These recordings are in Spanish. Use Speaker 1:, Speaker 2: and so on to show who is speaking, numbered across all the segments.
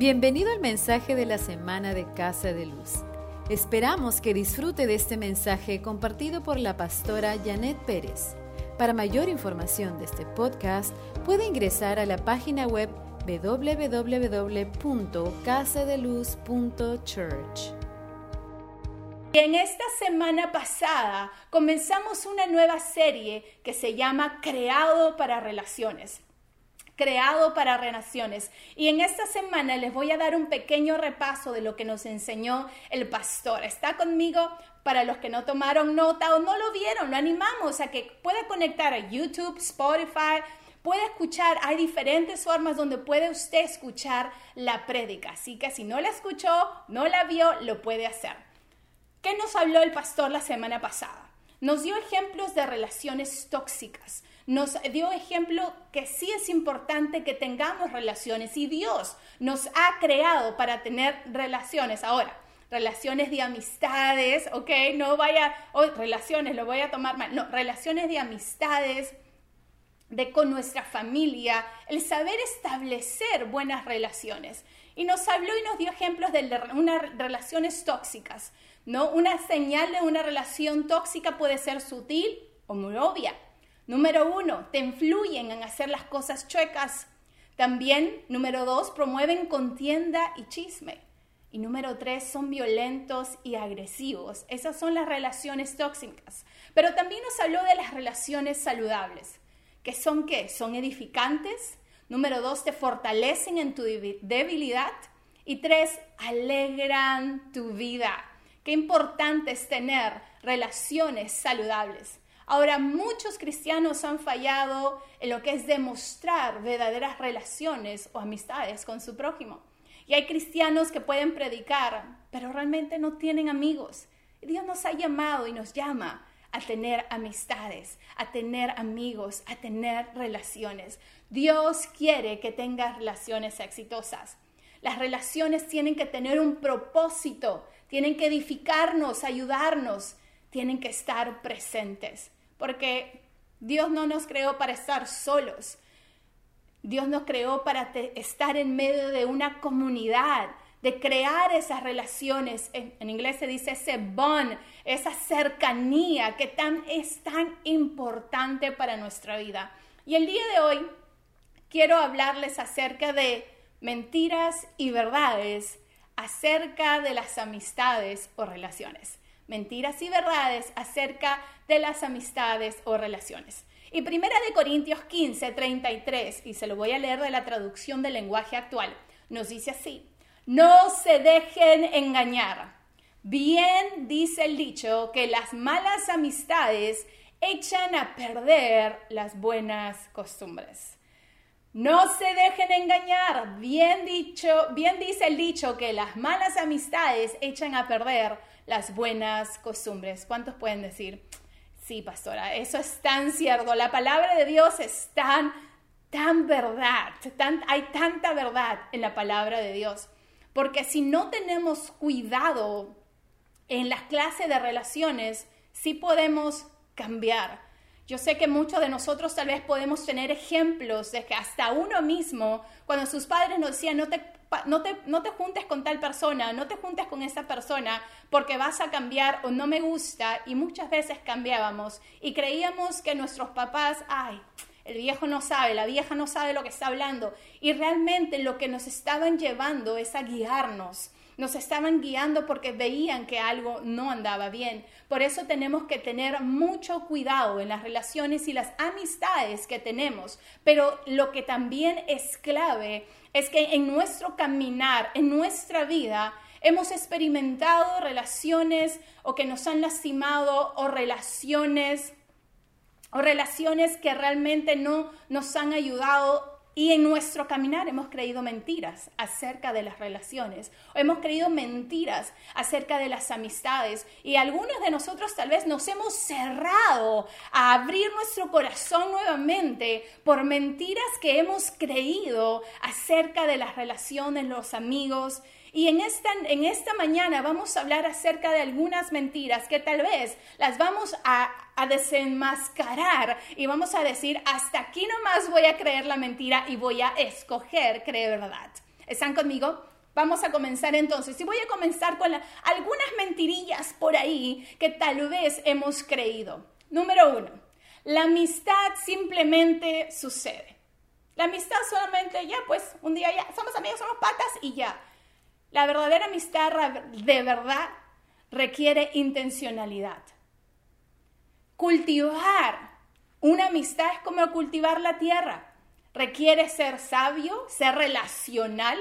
Speaker 1: Bienvenido al mensaje de la semana de Casa de Luz. Esperamos que disfrute de este mensaje compartido por la pastora Janet Pérez. Para mayor información de este podcast, puede ingresar a la página web www.casadeluz.church.
Speaker 2: En esta semana pasada comenzamos una nueva serie que se llama Creado para Relaciones creado para relaciones. Y en esta semana les voy a dar un pequeño repaso de lo que nos enseñó el pastor. Está conmigo para los que no tomaron nota o no lo vieron, lo animamos a que pueda conectar a YouTube, Spotify, puede escuchar, hay diferentes formas donde puede usted escuchar la prédica. Así que si no la escuchó, no la vio, lo puede hacer. ¿Qué nos habló el pastor la semana pasada? Nos dio ejemplos de relaciones tóxicas nos dio ejemplo que sí es importante que tengamos relaciones y Dios nos ha creado para tener relaciones. Ahora, relaciones de amistades, ¿ok? No vaya, oh, relaciones, lo voy a tomar mal. No, relaciones de amistades, de con nuestra familia, el saber establecer buenas relaciones. Y nos habló y nos dio ejemplos de unas relaciones tóxicas, ¿no? Una señal de una relación tóxica puede ser sutil o muy obvia. Número uno, te influyen en hacer las cosas chuecas. También, número dos, promueven contienda y chisme. Y número tres, son violentos y agresivos. Esas son las relaciones tóxicas. Pero también nos habló de las relaciones saludables. ¿Qué son qué? Son edificantes. Número dos, te fortalecen en tu debilidad. Y tres, alegran tu vida. Qué importante es tener relaciones saludables. Ahora, muchos cristianos han fallado en lo que es demostrar verdaderas relaciones o amistades con su prójimo. Y hay cristianos que pueden predicar, pero realmente no tienen amigos. Dios nos ha llamado y nos llama a tener amistades, a tener amigos, a tener relaciones. Dios quiere que tengas relaciones exitosas. Las relaciones tienen que tener un propósito, tienen que edificarnos, ayudarnos, tienen que estar presentes porque Dios no nos creó para estar solos. Dios nos creó para estar en medio de una comunidad, de crear esas relaciones. En, inglés se dice ese bond, esa cercanía que tan, es tan importante para nuestra vida. Y el día de hoy quiero hablarles acerca de mentiras y verdades acerca de las amistades o relaciones mentiras y verdades acerca de las amistades o relaciones. Y primera de Corintios 15, 33, y se lo voy a leer de la traducción del lenguaje actual, nos dice así, no se dejen engañar. Bien dice el dicho que las malas amistades echan a perder las buenas costumbres. No se dejen engañar. Bien dicho, bien dice el dicho que las malas amistades echan a perder las buenas costumbres. ¿Cuántos pueden decir? Sí, pastora, eso es tan cierto. La palabra de Dios es tan, tan verdad. hay tanta verdad en la palabra de Dios. Porque si no tenemos cuidado en las clases de relaciones, sí podemos cambiar. Yo sé que muchos de nosotros tal vez podemos tener ejemplos de que hasta uno mismo, cuando sus padres nos decían, no te no te, no te juntes con tal persona, no te juntes con esa persona porque vas a cambiar o no me gusta. Y muchas veces cambiábamos y creíamos que nuestros papás, ay, el viejo no sabe, la vieja no sabe lo que está hablando. Y realmente lo que nos estaban llevando es a guiarnos nos estaban guiando porque veían que algo no andaba bien. Por eso tenemos que tener mucho cuidado en las relaciones y las amistades que tenemos. Pero lo que también es clave es que en nuestro caminar, en nuestra vida, hemos experimentado relaciones o que nos han lastimado o relaciones o relaciones que realmente no nos han ayudado y en nuestro caminar hemos creído mentiras acerca de las relaciones, hemos creído mentiras acerca de las amistades y algunos de nosotros tal vez nos hemos cerrado a abrir nuestro corazón nuevamente por mentiras que hemos creído acerca de las relaciones, los amigos y en esta, en esta mañana vamos a hablar acerca de algunas mentiras que tal vez las vamos a, desenmascarar y vamos a decir, hasta aquí nomás voy a creer la mentira y voy a escoger creer verdad. ¿Están conmigo? Vamos a comenzar entonces. Y voy a comenzar con algunas mentirillas por ahí que tal vez hemos creído. Número uno, la amistad simplemente sucede. La amistad solamente ya, pues un día ya, somos amigos, somos patas y ya. La verdadera amistad de verdad requiere intencionalidad. Cultivar una amistad es como cultivar la tierra. Requiere ser sabio, ser relacional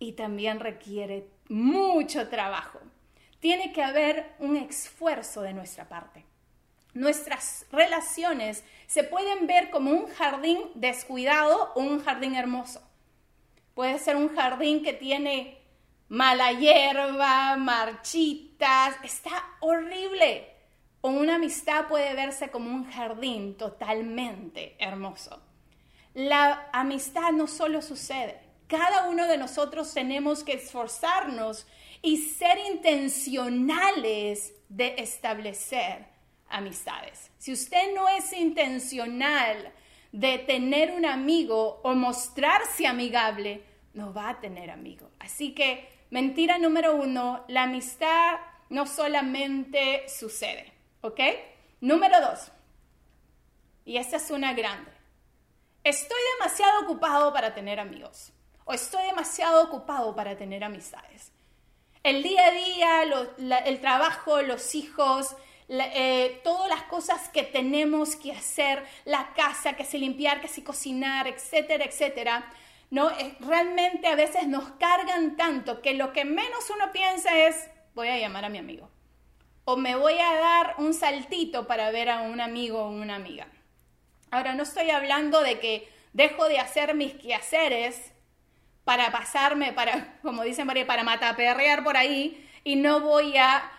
Speaker 2: y también requiere mucho trabajo. Tiene que haber un esfuerzo de nuestra parte. Nuestras relaciones se pueden ver como un jardín descuidado o un jardín hermoso. Puede ser un jardín que tiene mala hierba, marchitas, está horrible. O una amistad puede verse como un jardín totalmente hermoso. La amistad no solo sucede, cada uno de nosotros tenemos que esforzarnos y ser intencionales de establecer amistades. Si usted no es intencional de tener un amigo o mostrarse amigable, no va a tener amigo. Así que mentira número uno, la amistad no solamente sucede, ¿ok? Número dos, y esta es una grande, estoy demasiado ocupado para tener amigos o estoy demasiado ocupado para tener amistades. El día a día, el trabajo, los hijos, eh, todas las cosas que tenemos que hacer, la casa, que se limpiar, que se cocinar, etcétera, etcétera, ¿no? realmente a veces nos cargan tanto que lo que menos uno piensa es, voy a llamar a mi amigo. O me voy a dar un saltito para ver a un amigo o una amiga. Ahora, no estoy hablando de que dejo de hacer mis quehaceres para pasarme, para, como dicen María, para mataperrear por ahí y no voy a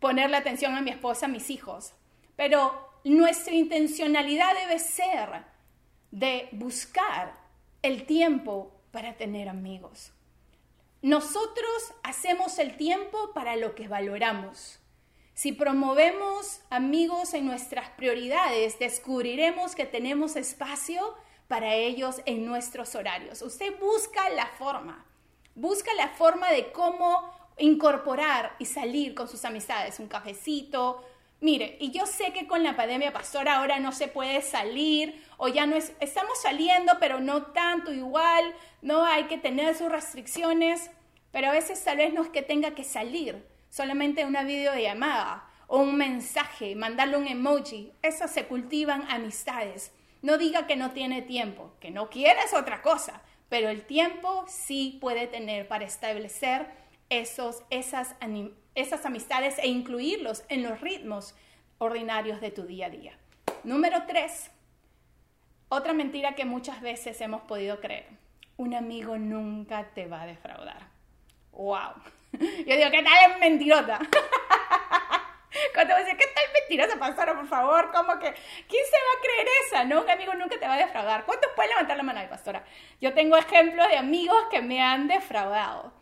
Speaker 2: ponerle atención a mi esposa, a mis hijos. Pero nuestra intencionalidad debe ser de buscar el tiempo para tener amigos. Nosotros hacemos el tiempo para lo que valoramos. Si promovemos amigos en nuestras prioridades, descubriremos que tenemos espacio para ellos en nuestros horarios. Usted busca la forma, busca la forma de cómo incorporar y salir con sus amistades, un cafecito. Mire, y yo sé que con la pandemia pastora ahora no se puede salir o ya no es, estamos saliendo, pero no tanto igual, no hay que tener sus restricciones, pero a veces tal vez no es que tenga que salir, solamente una videollamada o un mensaje, mandarle un emoji, esas se cultivan amistades. No diga que no tiene tiempo, que no quiere es otra cosa, pero el tiempo sí puede tener para establecer esos, esas, esas amistades e incluirlos en los ritmos ordinarios de tu día a día. Número tres, otra mentira que muchas veces hemos podido creer. Un amigo nunca te va a defraudar. ¡Wow! Yo digo, ¿qué tal es mentirota? Cuando me dice, ¿qué tal mentirosa, pastora, por favor? ¿Cómo que? ¿Quién se va a creer esa? No, un amigo nunca te va a defraudar. ¿Cuántos pueden levantar la mano ahí, pastora? Yo tengo ejemplos de amigos que me han defraudado.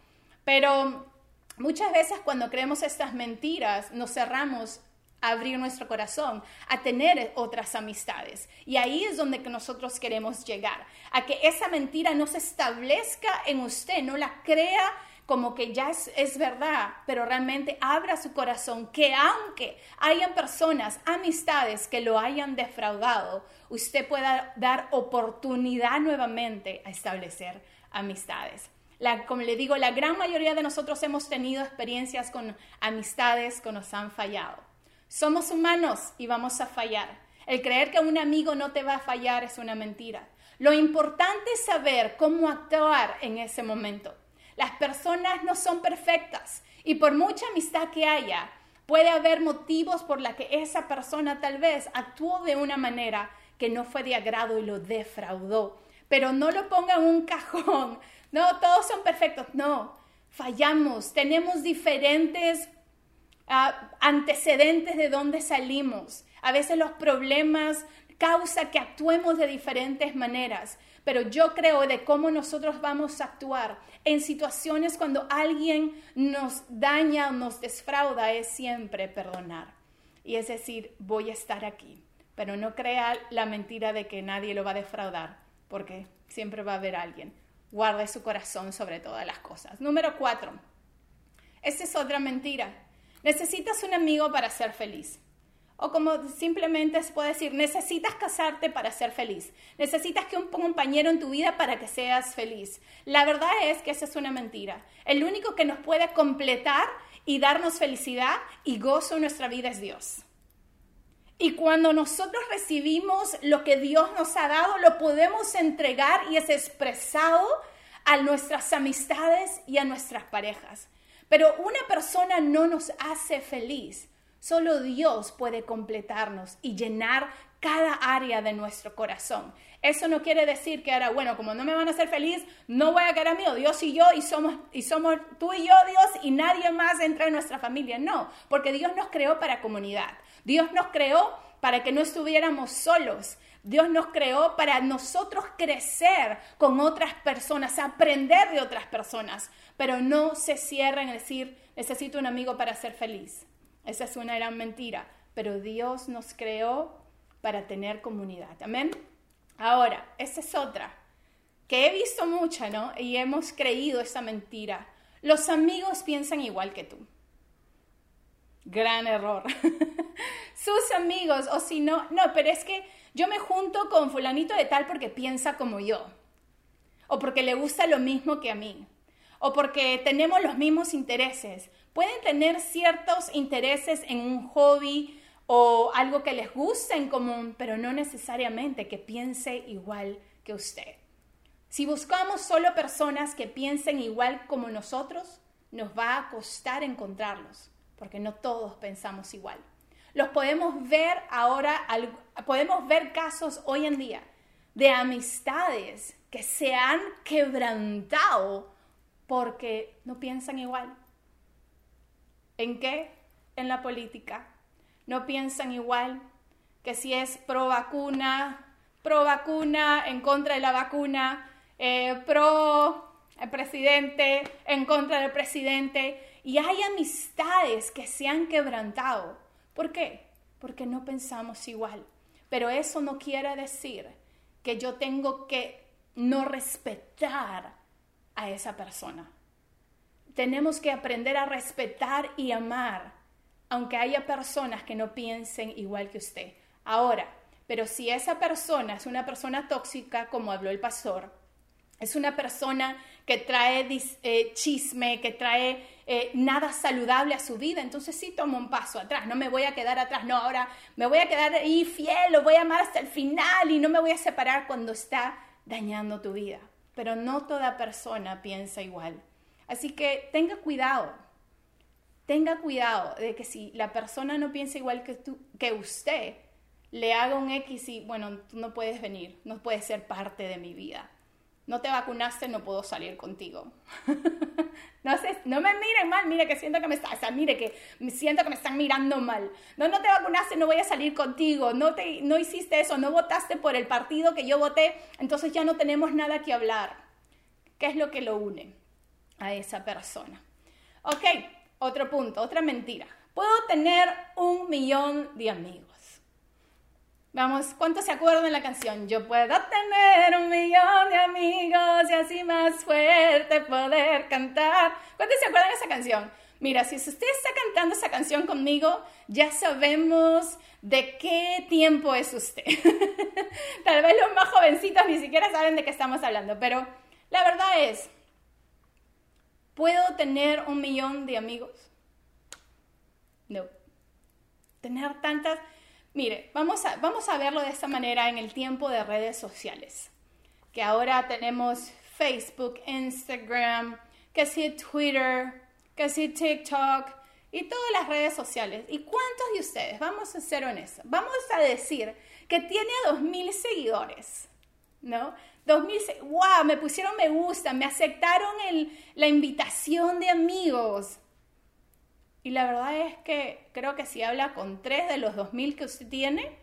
Speaker 2: Pero muchas veces cuando creemos estas mentiras, nos cerramos a abrir nuestro corazón, a tener otras amistades. Y ahí es donde nosotros queremos llegar, a que esa mentira no se establezca en usted, no la crea como que ya es, verdad, pero realmente abra su corazón, que aunque hayan personas, amistades que lo hayan defraudado, usted pueda dar oportunidad nuevamente a establecer amistades. Como le digo, la gran mayoría de nosotros hemos tenido experiencias con amistades que nos han fallado. Somos humanos y vamos a fallar. El creer que un amigo no te va a fallar es una mentira. Lo importante es saber cómo actuar en ese momento. Las personas no son perfectas y por mucha amistad que haya, puede haber motivos por la que esa persona tal vez actuó de una manera que no fue de agrado y lo defraudó. Pero no lo ponga en un cajón. No, todos son perfectos. No, fallamos. Tenemos diferentes ah, antecedentes de dónde salimos. A veces los problemas causa que actuemos de diferentes maneras pero yo creo de cómo nosotros vamos a actuar en situaciones cuando alguien nos daña o nos desfrauda es siempre perdonar. Y es decir, voy a estar aquí, pero no crea la mentira de que nadie lo va a defraudar, porque siempre va a haber alguien. Guarde su corazón sobre todas las cosas. Número cuatro, esta es otra mentira. Necesitas un amigo para ser feliz. O como simplemente se puede decir, necesitas casarte para ser feliz. Necesitas que un compañero en tu vida para que seas feliz. La verdad es que esa es una mentira. El único que nos puede completar y darnos felicidad y gozo en nuestra vida es Dios. Y cuando nosotros recibimos lo que Dios nos ha dado, lo podemos entregar y es expresado a nuestras amistades y a nuestras parejas. Pero una persona no nos hace feliz Solo Dios puede completarnos y llenar cada área de nuestro corazón. Eso no quiere decir que ahora, bueno, como no me van a hacer feliz, no voy a quedar mío, Dios y yo, y somos, y somos tú y yo, Dios, y nadie más entra en nuestra familia. No, porque Dios nos creó para comunidad. Dios nos creó para que no estuviéramos solos. Dios nos creó para nosotros crecer con otras personas, aprender de otras personas, pero no se cierra en decir, necesito un amigo para ser feliz. Esa es una gran mentira, pero Dios nos creó para tener comunidad. Amén. Ahora, esa es otra, que he visto mucha, ¿no? Y hemos creído esa mentira. Los amigos piensan igual que tú. Gran error. Sus amigos, o si no, no, pero es que yo me junto con fulanito de tal porque piensa como yo. O porque le gusta lo mismo que a mí. O porque tenemos los mismos intereses pueden tener ciertos intereses en un hobby o algo que les guste en común, pero no necesariamente que piense igual que usted. Si buscamos solo personas que piensen igual como nosotros, nos va a costar encontrarlos, porque no todos pensamos igual. Los podemos ver ahora, podemos ver casos hoy en día de amistades que se han quebrantado porque no piensan igual. ¿En qué? En la política. No piensan igual que si es pro vacuna, pro vacuna, en contra de la vacuna, eh, pro el presidente, en contra del presidente. Y hay amistades que se han quebrantado. ¿Por qué? Porque no pensamos igual. Pero eso no quiere decir que yo tengo que no respetar a esa persona tenemos que aprender a respetar y amar, aunque haya personas que no piensen igual que usted. Ahora, pero si esa persona es una persona tóxica, como habló el pastor, es una persona que trae eh, chisme, que trae eh, nada saludable a su vida, entonces sí tomo un paso atrás, no me voy a quedar atrás, no, ahora me voy a quedar ahí fiel, lo voy a amar hasta el final y no me voy a separar cuando está dañando tu vida. Pero no toda persona piensa igual. Así que tenga cuidado, tenga cuidado de que si la persona no piensa igual que, tú, que usted, le haga un X y, bueno, tú no puedes venir, no puedes ser parte de mi vida. No te vacunaste, no puedo salir contigo. no, no me miren mal, mire que siento que me o sea, mire que siento que me están mirando mal. No, no te vacunaste, no voy a salir contigo. No, te, no hiciste eso, no votaste por el partido que yo voté, entonces ya no tenemos nada que hablar. ¿Qué es lo que lo une? a esa persona. Ok, otro punto, otra mentira. Puedo tener un millón de amigos. Vamos, ¿cuántos se acuerdan de la canción? Yo puedo tener un millón de amigos y así más fuerte poder cantar. ¿Cuántos se acuerdan de esa canción? Mira, si usted está cantando esa canción conmigo, ya sabemos de qué tiempo es usted. Tal vez los más jovencitos ni siquiera saben de qué estamos hablando, pero la verdad es, ¿Puedo tener un millón de amigos? No. Tener tantas... Mire, vamos a, vamos a verlo de esta manera en el tiempo de redes sociales. Que ahora tenemos Facebook, Instagram, que si Twitter, que si TikTok y todas las redes sociales. ¿Y cuántos de ustedes, vamos a ser honestos, vamos a decir que tiene 2.000 seguidores, ¿no? 2006, wow, me pusieron me gusta, me aceptaron la invitación de amigos. Y la verdad es que creo que si habla con tres de los 2000 que usted tiene,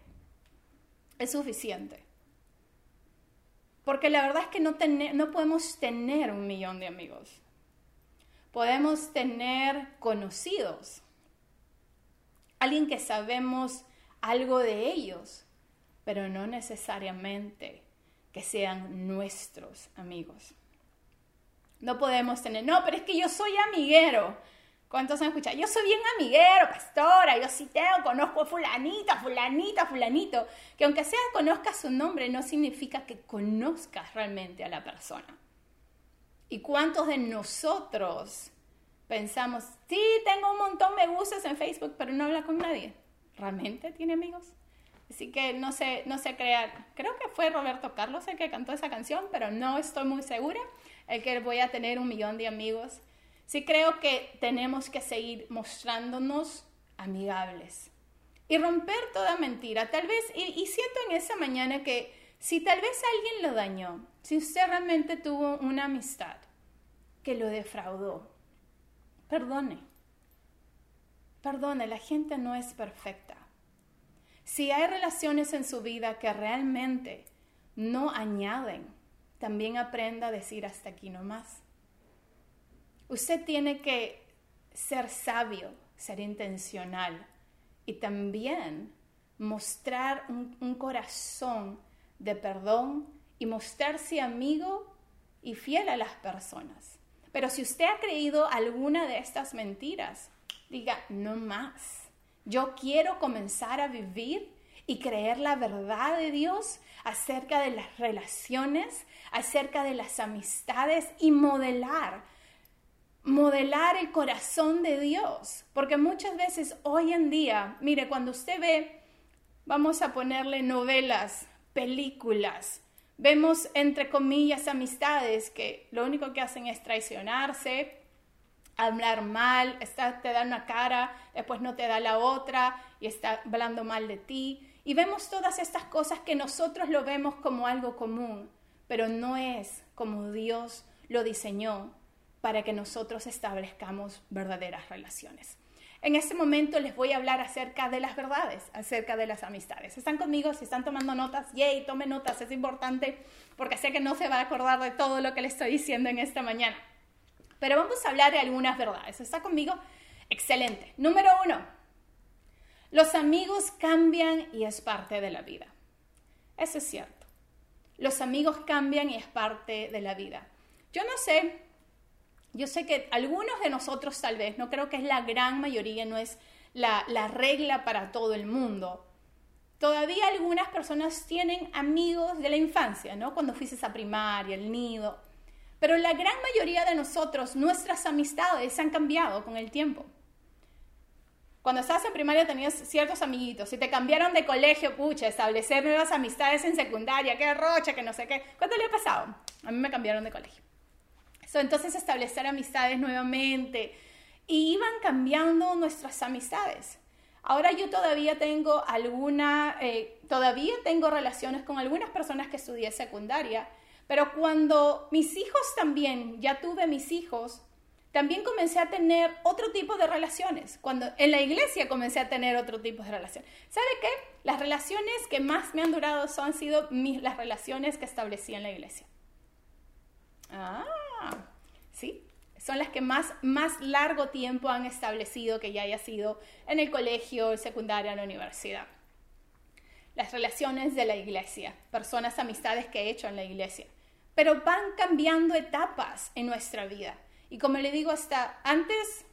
Speaker 2: es suficiente. Porque la verdad es que no, no podemos tener un millón de amigos. Podemos tener conocidos. Alguien que sabemos algo de ellos, pero no necesariamente que sean nuestros amigos. No podemos tener, no, pero es que yo soy amiguero. ¿Cuántos han escuchado? Yo soy bien amiguero, pastora, yo sí tengo, conozco a fulanita, fulanita, fulanito. Que aunque sea conozcas su nombre, no significa que conozcas realmente a la persona. ¿Y cuántos de nosotros pensamos, sí, tengo un montón de me gustas en Facebook, pero no habla con nadie? ¿Realmente tiene amigos? Así que no sé, no sé crear. Creo que fue Roberto Carlos el que cantó esa canción, pero no estoy muy segura. El que voy a tener un millón de amigos Sí creo que tenemos que seguir mostrándonos amigables y romper toda mentira. Tal vez, y, siento en esa mañana que si tal vez alguien lo dañó, si usted realmente tuvo una amistad que lo defraudó, perdone. Perdone, la gente no es perfecta. Si hay relaciones en su vida que realmente no añaden, también aprenda a decir hasta aquí no más. Usted tiene que ser sabio, ser intencional y también mostrar un, corazón de perdón y mostrarse amigo y fiel a las personas. Pero si usted ha creído alguna de estas mentiras, diga, no más. Yo quiero comenzar a vivir y creer la verdad de Dios acerca de las relaciones, acerca de las amistades y modelar modelar el corazón de Dios. Porque muchas veces hoy en día, mire, cuando usted ve, vamos a ponerle novelas, películas, vemos entre comillas amistades que lo único que hacen es traicionarse, hablar mal, está, te da una cara, después no te da la otra y está hablando mal de ti. Y vemos todas estas cosas que nosotros lo vemos como algo común, pero no es como Dios lo diseñó para que nosotros establezcamos verdaderas relaciones. En este momento les voy a hablar acerca de las verdades, acerca de las amistades. ¿Están conmigo? Si están tomando notas, yay, tomen notas, es importante porque sé que no se va a acordar de todo lo que les estoy diciendo en esta mañana. Pero vamos a hablar de algunas verdades. ¿Está conmigo? Excelente. Número uno, los amigos cambian y es parte de la vida. Eso es cierto. Los amigos cambian y es parte de la vida. Yo no sé yo sé que algunos de nosotros tal vez, no creo que es la gran mayoría, no es la, regla para todo el mundo. Todavía algunas personas tienen amigos de la infancia, ¿no? Cuando fuiste a primaria, el nido. Pero la gran mayoría de nosotros, nuestras amistades han cambiado con el tiempo. Cuando estabas en primaria tenías ciertos amiguitos. Si te cambiaron de colegio, pucha, establecer nuevas amistades en secundaria, qué rocha, que no sé qué. ¿Cuánto le ha pasado? A mí me cambiaron de colegio entonces establecer amistades nuevamente. Y iban cambiando nuestras amistades. Ahora yo todavía tengo alguna, eh, todavía tengo relaciones con algunas personas que estudié secundaria, pero cuando mis hijos también, ya tuve mis hijos, también comencé a tener otro tipo de relaciones. Cuando en la iglesia comencé a tener otro tipo de relaciones. ¿Sabe qué? Las relaciones que más me han durado son, han sido mis, las relaciones que establecí en la iglesia. Ah, ¿sí? Son las que más, más largo tiempo han establecido que ya haya sido en el colegio, secundaria, en la universidad. Las relaciones de la iglesia, personas, amistades que he hecho en la iglesia. Pero van cambiando etapas en nuestra vida. Y como le digo, hasta antes,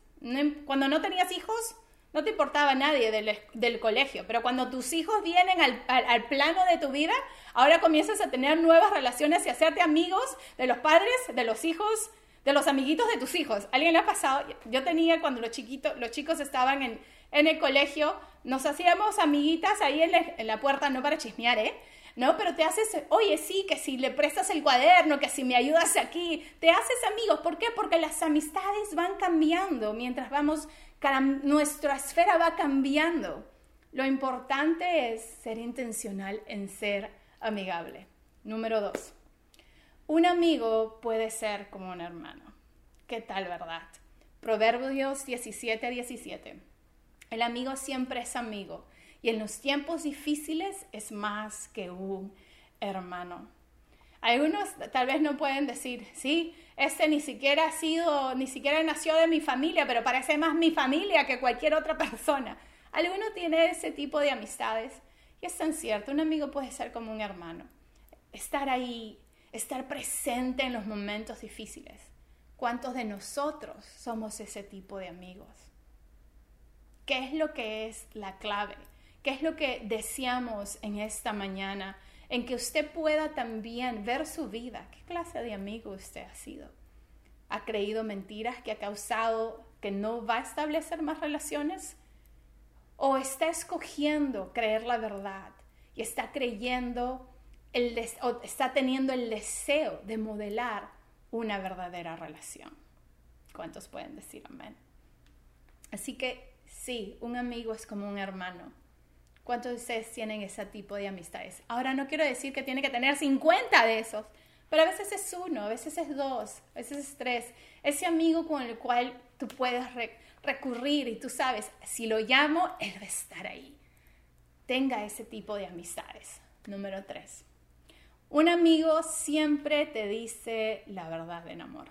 Speaker 2: cuando no tenías hijos, no te importaba nadie del, colegio, pero cuando tus hijos vienen al, al, plano de tu vida, ahora comienzas a tener nuevas relaciones y hacerte amigos de los padres, de los hijos, de los amiguitos de tus hijos. ¿Alguien le ha pasado? Yo tenía cuando los, chiquitos, los chicos estaban en, en el colegio, nos hacíamos amiguitas ahí en, en la puerta, no para chismear, ¿eh? ¿no? Pero te haces, oye, sí, que si le prestas el cuaderno, que si me ayudas aquí, te haces amigos. ¿Por qué? Porque las amistades van cambiando mientras vamos, nuestra esfera va cambiando. Lo importante es ser intencional en ser amigable. Número dos, un amigo puede ser como un hermano. ¿Qué tal, verdad? Proverbios 17, 17. El amigo siempre es amigo y en los tiempos difíciles es más que un hermano. Algunos tal vez no pueden decir, sí, este ni siquiera ha sido, ni siquiera nació de mi familia, pero parece más mi familia que cualquier otra persona. Alguno tiene ese tipo de amistades y es tan cierto, un amigo puede ser como un hermano, estar ahí, estar presente en los momentos difíciles. ¿Cuántos de nosotros somos ese tipo de amigos? ¿Qué es lo que es la clave? ¿Qué es lo que deseamos en esta mañana? En que usted pueda también ver su vida. ¿Qué clase de amigo usted ha sido? ¿Ha creído mentiras que ha causado que no va a establecer más relaciones? ¿O está escogiendo creer la verdad y está creyendo, el o está teniendo el deseo de modelar una verdadera relación? ¿Cuántos pueden decir amén? Así que sí, un amigo es como un hermano. ¿Cuántos de ustedes tienen ese tipo de amistades? Ahora no quiero decir que tiene que tener 50 de esos, pero a veces es uno, a veces es dos, a veces es tres. Ese amigo con el cual tú puedes recurrir y tú sabes, si lo llamo, él va a estar ahí. Tenga ese tipo de amistades. Número tres. Un amigo siempre te dice la verdad en amor.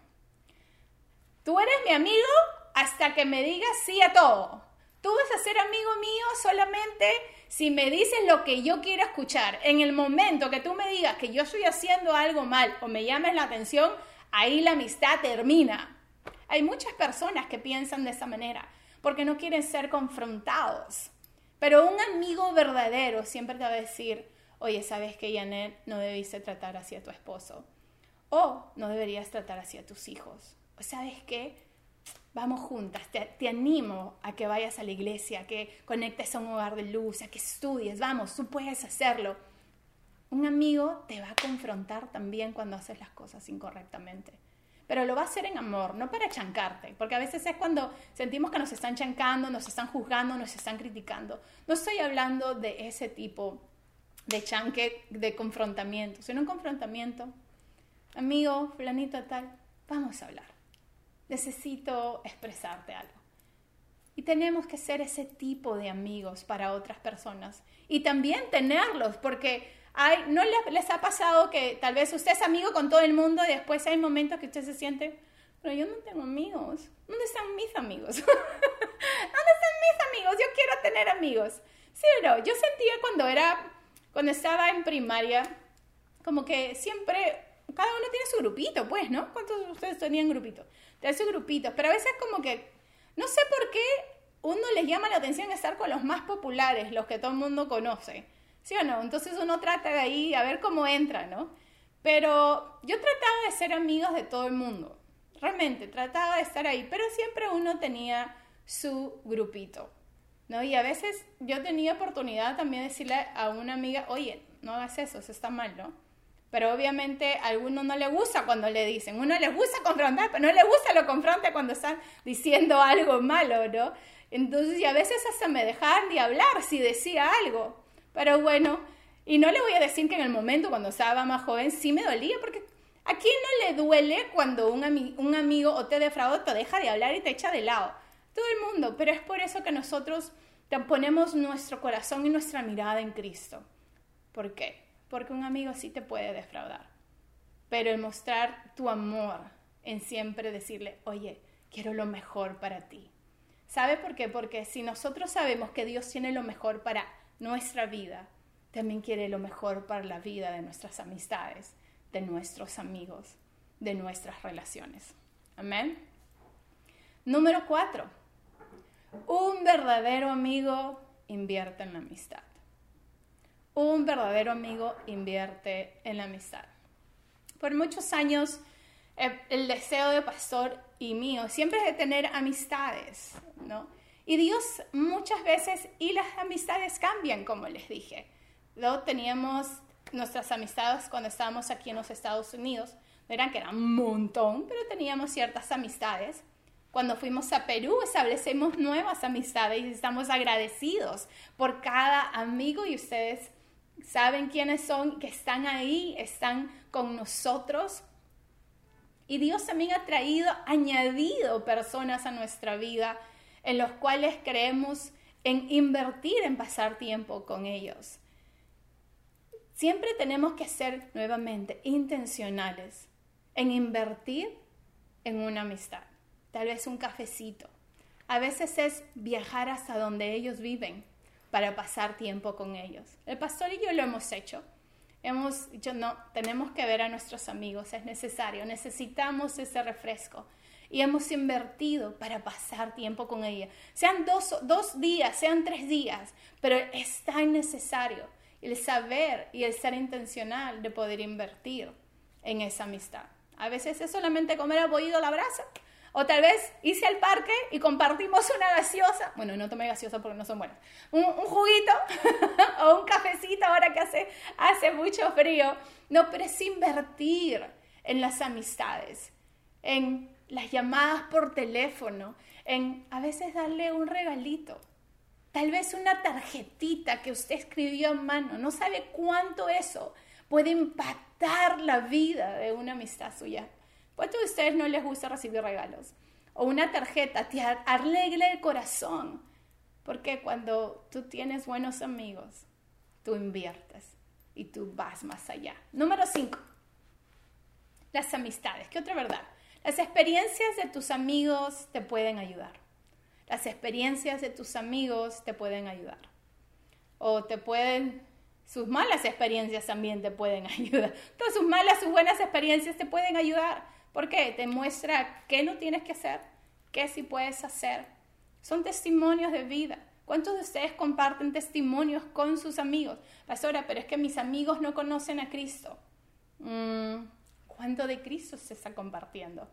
Speaker 2: Tú eres mi amigo hasta que me digas sí a todo. Tú vas a ser amigo mío solamente si me dices lo que yo quiero escuchar. En el momento que tú me digas que yo estoy haciendo algo mal o me llames la atención, ahí la amistad termina. Hay muchas personas que piensan de esa manera porque no quieren ser confrontados. Pero un amigo verdadero siempre te va a decir, oye, ¿sabes que Janet no debiste tratar así a tu esposo? O no deberías tratar así a tus hijos. ¿O sabes qué? Vamos juntas, te, animo a que vayas a la iglesia, a que conectes a un hogar de luz, a que estudies, vamos, tú puedes hacerlo. Un amigo te va a confrontar también cuando haces las cosas incorrectamente, pero lo va a hacer en amor, no para chancarte, porque a veces es cuando sentimos que nos están chancando, nos están juzgando, nos están criticando. No estoy hablando de ese tipo de chanque, de confrontamiento, sino un confrontamiento. Amigo, fulanito tal, vamos a hablar necesito expresarte algo. Y tenemos que ser ese tipo de amigos para otras personas. Y también tenerlos, porque hay, ¿no les ha pasado que tal vez usted es amigo con todo el mundo y después hay momentos que usted se siente, pero yo no tengo amigos. ¿Dónde están mis amigos? ¿Dónde están mis amigos? Yo quiero tener amigos. Sí, pero yo sentía cuando era, cuando estaba en primaria, como que siempre, cada uno tiene su grupito, pues, ¿no? ¿Cuántos de ustedes tenían grupito? De esos grupitos. Pero a veces como que, no sé por qué uno les llama la atención estar con los más populares, los que todo el mundo conoce. ¿Sí o no? Entonces uno trata de ahí a ver cómo entra, ¿no? Pero yo trataba de ser amigos de todo el mundo. Realmente, trataba de estar ahí. Pero siempre uno tenía su grupito. ¿no? Y a veces yo tenía oportunidad también de decirle a una amiga, oye, no hagas eso, eso está mal, ¿no? Pero obviamente a alguno no le gusta cuando le dicen, uno le gusta confrontar, pero no le gusta lo confronta cuando están diciendo algo malo, ¿no? Entonces, y a veces hasta me dejaban de hablar si decía algo. Pero bueno, y no le voy a decir que en el momento cuando estaba más joven sí me dolía, porque ¿a quién no le duele cuando un, un amigo o te defrauda, te deja de hablar y te echa de lado? Todo el mundo, pero es por eso que nosotros ponemos nuestro corazón y nuestra mirada en Cristo. ¿Por qué? Porque un amigo sí te puede defraudar. Pero el mostrar tu amor, en siempre decirle, oye, quiero lo mejor para ti. ¿Sabe por qué? Porque si nosotros sabemos que Dios tiene lo mejor para nuestra vida, también quiere lo mejor para la vida de nuestras amistades, de nuestros amigos, de nuestras relaciones. Amén. Número cuatro. Un verdadero amigo invierte en la amistad un verdadero amigo invierte en la amistad. Por muchos años, eh, el deseo de pastor y mío siempre es de tener amistades, ¿no? Y Dios muchas veces, y las amistades cambian, como les dije. Luego teníamos nuestras amistades cuando estábamos aquí en los Estados Unidos, no eran que eran un montón, pero teníamos ciertas amistades. Cuando fuimos a Perú establecemos nuevas amistades y estamos agradecidos por cada amigo y ustedes saben quiénes son, que están ahí, están con nosotros. Y Dios también ha traído, añadido personas a nuestra vida en los cuales creemos en invertir en pasar tiempo con ellos. Siempre tenemos que ser nuevamente intencionales en invertir en una amistad. Tal vez un cafecito. A veces es viajar hasta donde ellos viven para pasar tiempo con ellos. El pastor y yo lo hemos hecho. Hemos dicho, no, tenemos que ver a nuestros amigos, es necesario, necesitamos ese refresco. Y hemos invertido para pasar tiempo con ella. Sean dos, dos días, sean tres días, pero es tan necesario el saber y el ser intencional de poder invertir en esa amistad. A veces es solamente comer apoyado la brasa, o tal vez hice al parque y compartimos una gaseosa. Bueno, no tomé gaseosa porque no son buenas. Un, juguito o un cafecito ahora que hace, hace mucho frío. No, pero es invertir en las amistades, en las llamadas por teléfono, en a veces darle un regalito. Tal vez una tarjetita que usted escribió a mano. No sabe cuánto eso puede impactar la vida de una amistad suya. ¿Cuántos de ustedes no les gusta recibir regalos? O una tarjeta, te alegra el corazón. Porque cuando tú tienes buenos amigos, tú inviertes y tú vas más allá. Número 5. Las amistades. ¿Qué otra verdad? Las experiencias de tus amigos te pueden ayudar. Las experiencias de tus amigos te pueden ayudar. O te pueden, sus malas experiencias también te pueden ayudar. Todas sus malas, sus buenas experiencias te pueden ayudar. ¿Por qué? Te muestra qué no tienes que hacer, qué sí puedes hacer. Son testimonios de vida. ¿Cuántos de ustedes comparten testimonios con sus amigos? Pastora, pero es que mis amigos no conocen a Cristo. Mm, ¿Cuánto de Cristo se está compartiendo?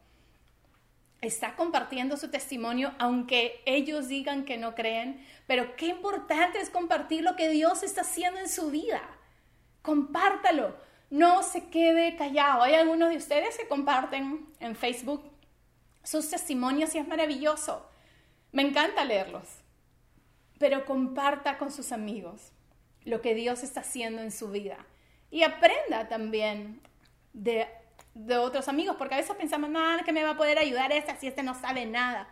Speaker 2: Está compartiendo su testimonio aunque ellos digan que no creen, pero qué importante es compartir lo que Dios está haciendo en su vida. Compártalo no se quede callado. Hay algunos de ustedes que comparten en Facebook sus testimonios y es maravilloso. Me encanta leerlos. Pero comparta con sus amigos lo que Dios está haciendo en su vida. Y aprenda también de, otros amigos, porque a veces pensamos, nada, que me va a poder ayudar este si este no sabe nada.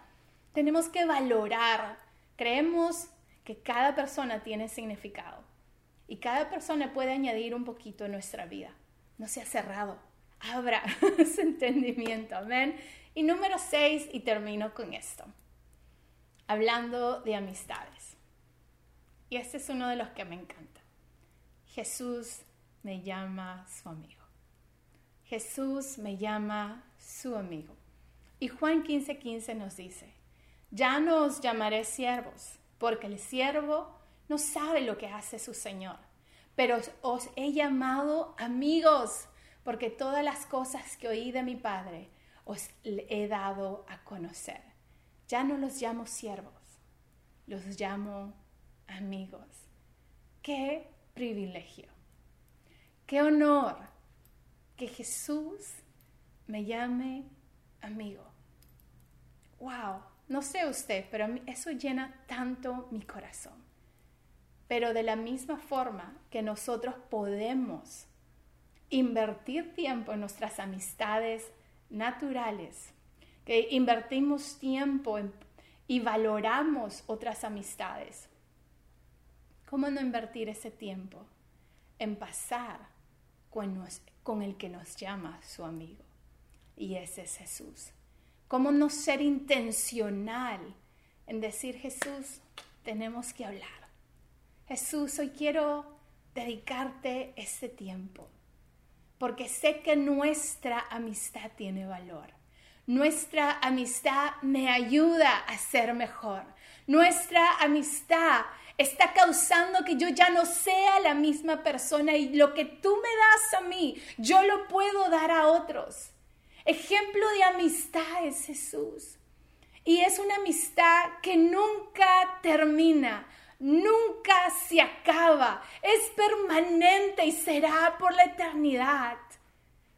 Speaker 2: Tenemos que valorar. Creemos que cada persona tiene significado. Y cada persona puede añadir un poquito en nuestra vida. No sea cerrado. Abra ese entendimiento. Amén. Y número seis, y termino con esto. Hablando de amistades. Y este es uno de los que me encanta. Jesús me llama su amigo. Jesús me llama su amigo. Y Juan 15:15 15 nos dice, ya no os llamaré siervos, porque el siervo no sabe lo que hace su Señor. Pero os he llamado amigos, porque todas las cosas que oí de mi Padre os he dado a conocer. Ya no los llamo siervos, los llamo amigos. Qué privilegio, qué honor que Jesús me llame amigo. Wow, no sé usted, pero eso llena tanto mi corazón. Pero de la misma forma que nosotros podemos invertir tiempo en nuestras amistades naturales, que invertimos tiempo y valoramos otras amistades, ¿cómo no invertir ese tiempo en pasar con, con el que nos llama su amigo? Y ese es Jesús. ¿Cómo no ser intencional en decir, Jesús, tenemos que hablar? Jesús, hoy quiero dedicarte este tiempo, porque sé que nuestra amistad tiene valor. Nuestra amistad me ayuda a ser mejor. Nuestra amistad está causando que yo ya no sea la misma persona y lo que tú me das a mí, yo lo puedo dar a otros. Ejemplo de amistad es Jesús. Y es una amistad que nunca termina nunca se acaba, es permanente y será por la eternidad.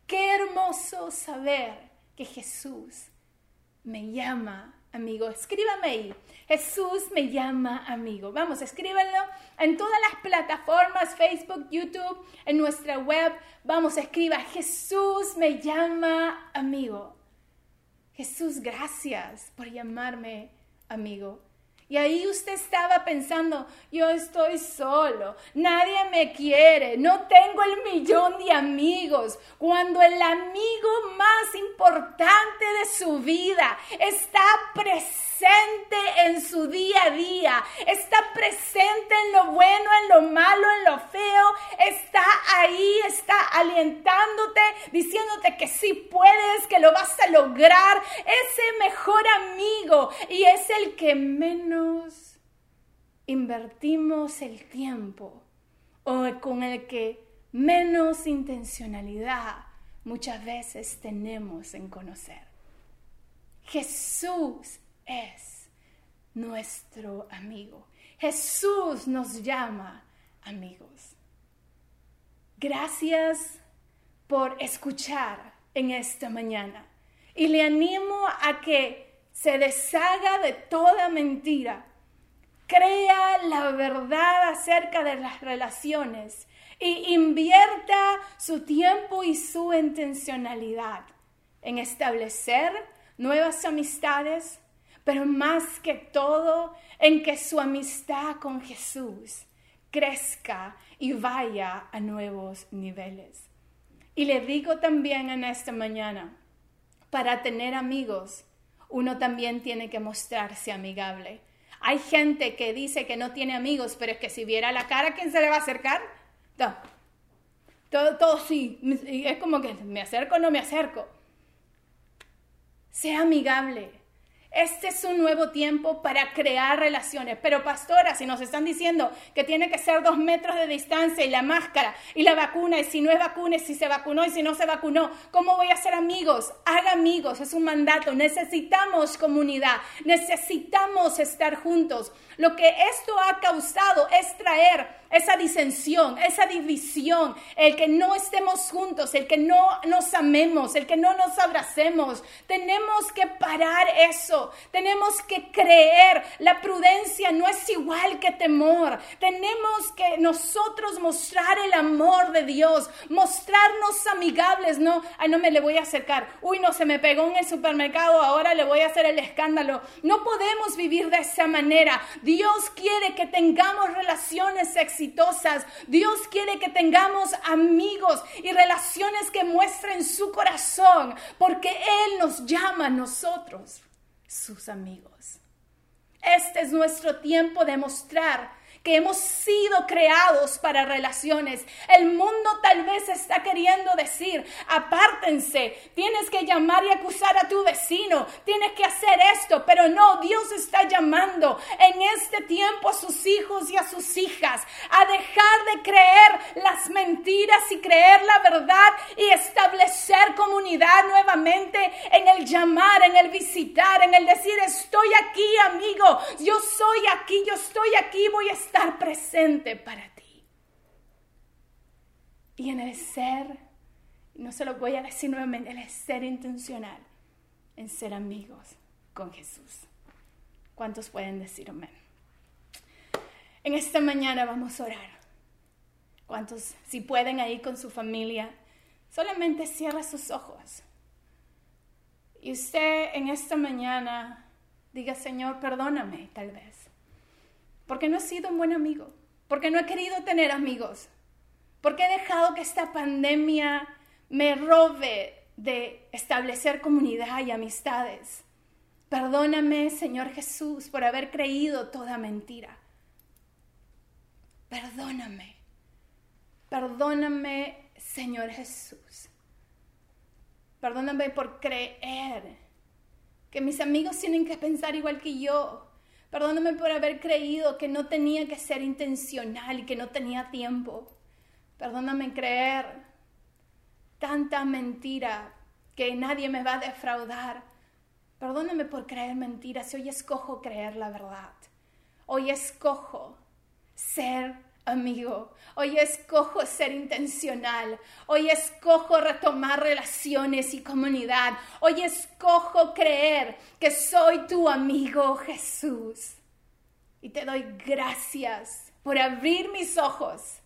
Speaker 2: Qué hermoso saber que Jesús me llama amigo. Escríbame ahí. Jesús me llama amigo. Vamos, escríbanlo en todas las plataformas, Facebook, YouTube, en nuestra web. Vamos, escriba, Jesús me llama amigo. Jesús, gracias por llamarme amigo. Y ahí usted estaba pensando, yo estoy solo, nadie me quiere, no tengo el millón de amigos, cuando el amigo más importante de su vida está presente presente en su día a día, está presente en lo bueno, en lo malo, en lo feo, está ahí, está alientándote, diciéndote que sí puedes, que lo vas a lograr, ese mejor amigo y es el que menos invertimos el tiempo o con el que menos intencionalidad muchas veces tenemos en conocer. Jesús es nuestro amigo. Jesús nos llama amigos. Gracias por escuchar en esta mañana y le animo a que se deshaga de toda mentira, crea la verdad acerca de las relaciones y invierta su tiempo y su intencionalidad en establecer nuevas amistades, pero más que todo en que su amistad con Jesús crezca y vaya a nuevos niveles. Y le digo también en esta mañana, para tener amigos, uno también tiene que mostrarse amigable. Hay gente que dice que no tiene amigos, pero es que si viera la cara, ¿quién se le va a acercar? Todo, todo sí. Es como que me acerco o no me acerco. Sea amigable. Este es un nuevo tiempo para crear relaciones. Pero pastora, si nos están diciendo que tiene que ser dos metros de distancia y la máscara y la vacuna, y si no es vacuna, y si se vacunó y si no se vacunó, ¿cómo voy a ser amigos? Haga amigos, es un mandato. Necesitamos comunidad, necesitamos estar juntos. Lo que esto ha causado es traer esa disensión, esa división, el que no estemos juntos, el que no nos amemos, el que no nos abracemos. Tenemos que parar eso, tenemos que creer. La prudencia no es igual que temor. Tenemos que nosotros mostrar el amor de Dios, mostrarnos amigables, no, ay, no me le voy a acercar. Uy, no, se me pegó en el supermercado, ahora le voy a hacer el escándalo. No podemos vivir de esa manera. Dios quiere que tengamos relaciones exitosas. Dios quiere que tengamos amigos y relaciones que muestren su corazón, porque Él nos llama a nosotros sus amigos. Este es nuestro tiempo de mostrar que hemos sido creados para relaciones. El mundo tal vez está queriendo decir, apártense, tienes que llamar y acusar a tu vecino, tienes que hacer esto, pero no, Dios está llamando en este tiempo a sus hijos y a sus hijas a dejar de creer las mentiras y creer la verdad y establecer comunidad nuevamente en el llamar, en el visitar, en el decir, estoy aquí, amigo, yo soy aquí, yo estoy aquí, voy a estar presente para ti. Y en el ser, no se lo voy a decir nuevamente, en el ser intencional, en ser amigos con Jesús. ¿Cuántos pueden decir amén? En esta mañana vamos a orar. ¿Cuántos, si pueden ahí con su familia, solamente cierra sus ojos? Y usted en esta mañana diga, Señor, perdóname tal vez porque no he sido un buen amigo, porque no he querido tener amigos, porque he dejado que esta pandemia me robe de establecer comunidad y amistades. Perdóname, Señor Jesús, por haber creído toda mentira. Perdóname. Perdóname, Señor Jesús. Perdóname por creer que mis amigos tienen que pensar igual que yo, Perdóname por haber creído que no tenía que ser intencional y que no tenía tiempo. Perdóname creer tanta mentira que nadie me va a defraudar. Perdóname por creer mentiras. Hoy escojo creer la verdad. Hoy escojo ser amigo. Hoy escojo ser intencional. Hoy escojo retomar relaciones y comunidad. Hoy escojo creer que soy tu amigo Jesús. Y te doy gracias por abrir mis ojos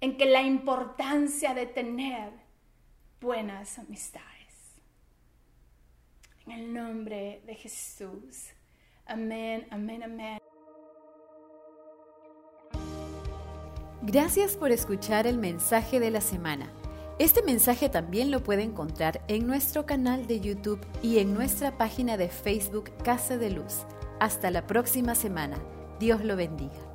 Speaker 2: en que la importancia de tener buenas amistades. En el nombre de Jesús. Amén, amén, amén.
Speaker 1: Gracias por escuchar el mensaje de la semana. Este mensaje también lo puede encontrar en nuestro canal de YouTube y en nuestra página de Facebook Casa de Luz. Hasta la próxima semana. Dios lo bendiga.